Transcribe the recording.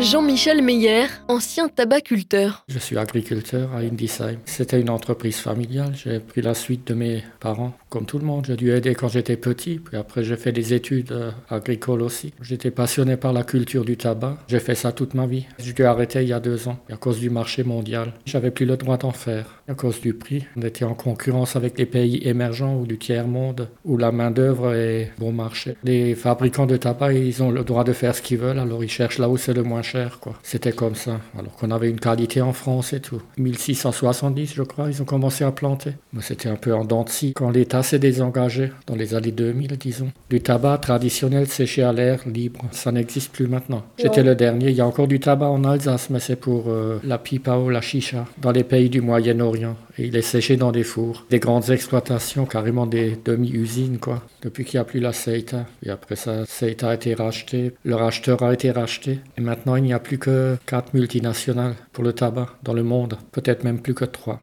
Jean-Michel Meyer, ancien tabaculteur. Je suis agriculteur à Indisheim. C'était une entreprise familiale. J'ai pris la suite de mes parents. Comme tout le monde, j'ai dû aider quand j'étais petit. Puis après, j'ai fait des études euh, agricoles aussi. J'étais passionné par la culture du tabac. J'ai fait ça toute ma vie. J'ai dû arrêter il y a deux ans à cause du marché mondial. J'avais plus le droit d'en faire à cause du prix. On était en concurrence avec les pays émergents ou du tiers-monde où la main-d'œuvre est bon marché. Les fabricants de tabac, ils ont le droit de faire ce qu'ils veulent, alors ils cherchent là où c'est le moins cher. quoi. C'était comme ça. Alors qu'on avait une qualité en France et tout. 1670, je crois, ils ont commencé à planter. Mais c'était un peu en dents de scie. Quand l'État s'est désengagé, dans les années 2000, disons, du tabac traditionnel séché à l'air libre, ça n'existe plus maintenant. J'étais le dernier. Il y a encore du tabac en Alsace, mais c'est pour euh, la pipa ou la chicha, dans les pays du Moyen-Orient. Et il est séché dans des fours. Des grandes exploitations, carrément des demi-usines, quoi. Depuis qu'il n'y a plus la Seita. Et après ça, Seita a été racheté. Le racheteur a été racheté. Et maintenant, il n'y a plus que quatre multinationales pour le tabac dans le monde. Peut-être même plus que trois.